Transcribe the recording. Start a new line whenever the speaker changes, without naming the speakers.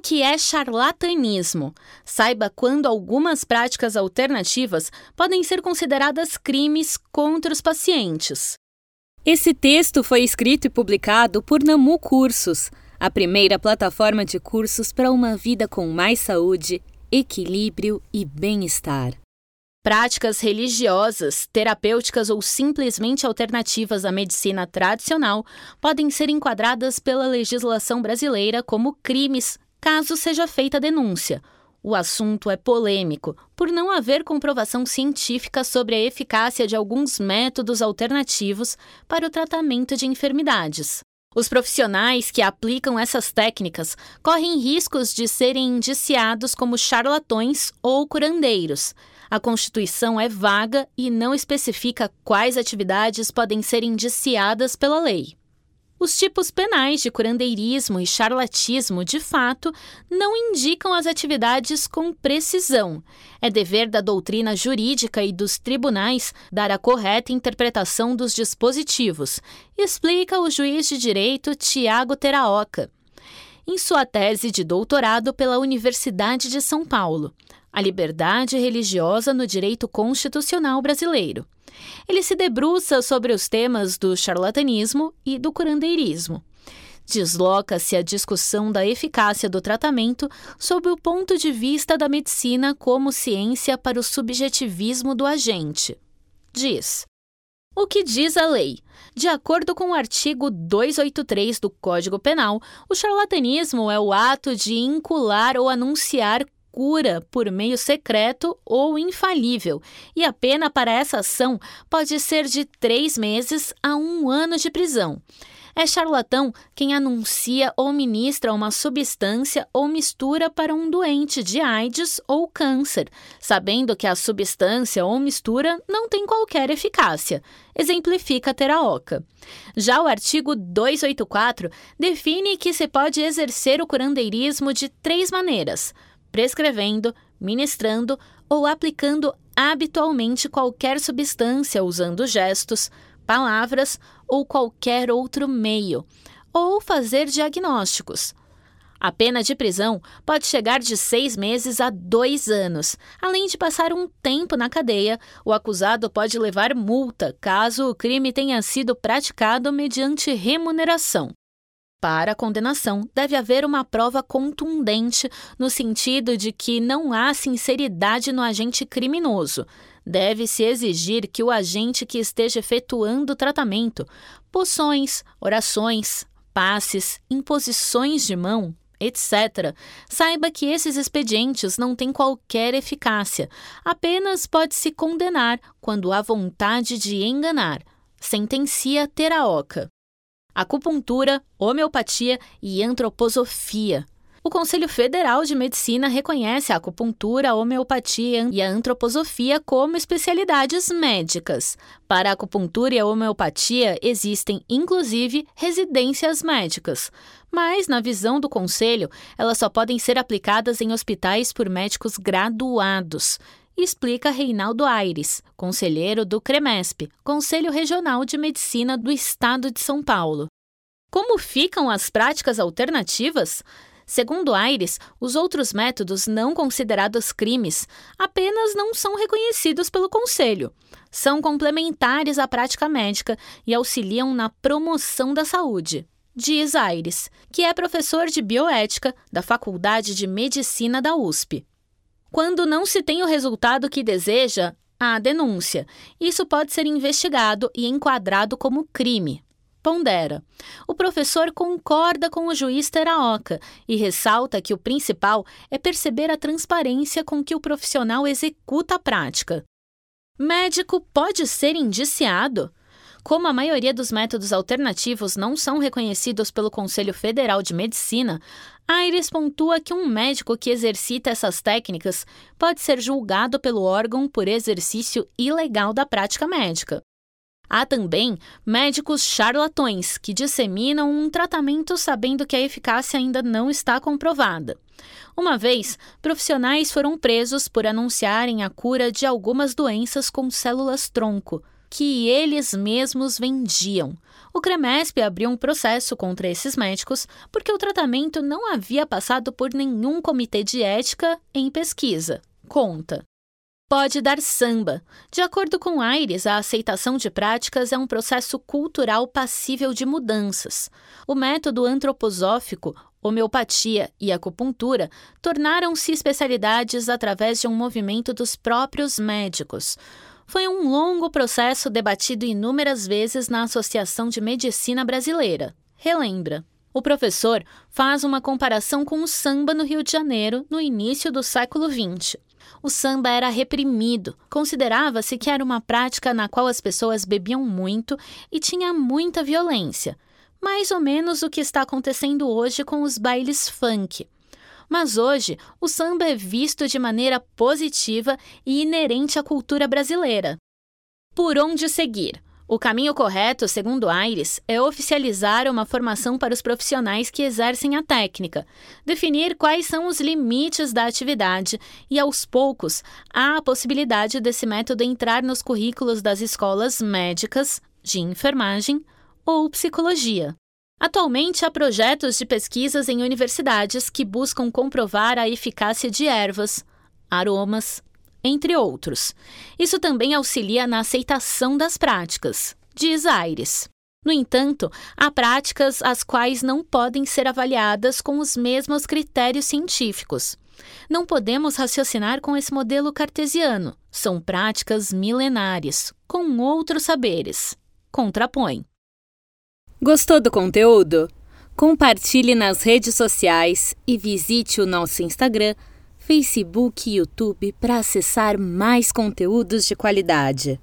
O que é charlatanismo? Saiba quando algumas práticas alternativas podem ser consideradas crimes contra os pacientes.
Esse texto foi escrito e publicado por Namu Cursos, a primeira plataforma de cursos para uma vida com mais saúde, equilíbrio e bem-estar.
Práticas religiosas, terapêuticas ou simplesmente alternativas à medicina tradicional podem ser enquadradas pela legislação brasileira como crimes, caso seja feita a denúncia. O assunto é polêmico, por não haver comprovação científica sobre a eficácia de alguns métodos alternativos para o tratamento de enfermidades. Os profissionais que aplicam essas técnicas correm riscos de serem indiciados como charlatões ou curandeiros. A Constituição é vaga e não especifica quais atividades podem ser indiciadas pela lei. Os tipos penais de curandeirismo e charlatismo, de fato, não indicam as atividades com precisão. É dever da doutrina jurídica e dos tribunais dar a correta interpretação dos dispositivos, explica o juiz de direito Tiago Teraoka. Em sua tese de doutorado pela Universidade de São Paulo, A Liberdade Religiosa no Direito Constitucional Brasileiro. Ele se debruça sobre os temas do charlatanismo e do curandeirismo. Desloca-se a discussão da eficácia do tratamento sob o ponto de vista da medicina como ciência para o subjetivismo do agente. Diz: o que diz a lei? De acordo com o artigo 283 do Código Penal, o charlatanismo é o ato de incular ou anunciar cura por meio secreto ou infalível, e a pena para essa ação pode ser de três meses a um ano de prisão. É charlatão quem anuncia ou ministra uma substância ou mistura para um doente de AIDS ou câncer, sabendo que a substância ou mistura não tem qualquer eficácia, exemplifica Teraoka. Já o artigo 284 define que se pode exercer o curandeirismo de três maneiras prescrevendo, ministrando ou aplicando habitualmente qualquer substância usando gestos, palavras ou qualquer outro meio, ou fazer diagnósticos. A pena de prisão pode chegar de seis meses a dois anos. Além de passar um tempo na cadeia, o acusado pode levar multa caso o crime tenha sido praticado mediante remuneração. Para a condenação, deve haver uma prova contundente no sentido de que não há sinceridade no agente criminoso. Deve-se exigir que o agente que esteja efetuando o tratamento, poções, orações, passes, imposições de mão, etc., saiba que esses expedientes não têm qualquer eficácia, apenas pode-se condenar quando há vontade de enganar. Sentencia Teraoka acupuntura, homeopatia e antroposofia. O Conselho Federal de Medicina reconhece a acupuntura, a homeopatia e a antroposofia como especialidades médicas. Para a acupuntura e a homeopatia existem, inclusive, residências médicas. Mas, na visão do Conselho, elas só podem ser aplicadas em hospitais por médicos graduados explica Reinaldo Aires, conselheiro do CREMESP, Conselho Regional de Medicina do Estado de São Paulo. Como ficam as práticas alternativas? Segundo Aires, os outros métodos não considerados crimes apenas não são reconhecidos pelo Conselho. São complementares à prática médica e auxiliam na promoção da saúde. Diz Aires, que é professor de bioética da Faculdade de Medicina da USP. Quando não se tem o resultado que deseja, há denúncia. Isso pode ser investigado e enquadrado como crime. Pondera. O professor concorda com o juiz Teraoka e ressalta que o principal é perceber a transparência com que o profissional executa a prática. Médico pode ser indiciado? Como a maioria dos métodos alternativos não são reconhecidos pelo Conselho Federal de Medicina, Aires pontua que um médico que exercita essas técnicas pode ser julgado pelo órgão por exercício ilegal da prática médica. Há também médicos charlatões que disseminam um tratamento sabendo que a eficácia ainda não está comprovada. Uma vez, profissionais foram presos por anunciarem a cura de algumas doenças com células tronco, que eles mesmos vendiam. O CREMESP abriu um processo contra esses médicos porque o tratamento não havia passado por nenhum comitê de ética em pesquisa. Conta. Pode dar samba. De acordo com Aires, a aceitação de práticas é um processo cultural passível de mudanças. O método antroposófico, homeopatia e acupuntura tornaram-se especialidades através de um movimento dos próprios médicos. Foi um longo processo debatido inúmeras vezes na Associação de Medicina Brasileira. Relembra. O professor faz uma comparação com o samba no Rio de Janeiro no início do século XX. O samba era reprimido, considerava-se que era uma prática na qual as pessoas bebiam muito e tinha muita violência, mais ou menos o que está acontecendo hoje com os bailes funk. Mas hoje, o samba é visto de maneira positiva e inerente à cultura brasileira. Por onde seguir? O caminho correto, segundo Aires, é oficializar uma formação para os profissionais que exercem a técnica, definir quais são os limites da atividade e, aos poucos, há a possibilidade desse método entrar nos currículos das escolas médicas, de enfermagem ou psicologia. Atualmente, há projetos de pesquisas em universidades que buscam comprovar a eficácia de ervas, aromas, entre outros. Isso também auxilia na aceitação das práticas, diz Aires. No entanto, há práticas as quais não podem ser avaliadas com os mesmos critérios científicos. Não podemos raciocinar com esse modelo cartesiano. São práticas milenares, com outros saberes. Contrapõe.
Gostou do conteúdo? Compartilhe nas redes sociais e visite o nosso Instagram, Facebook e YouTube para acessar mais conteúdos de qualidade.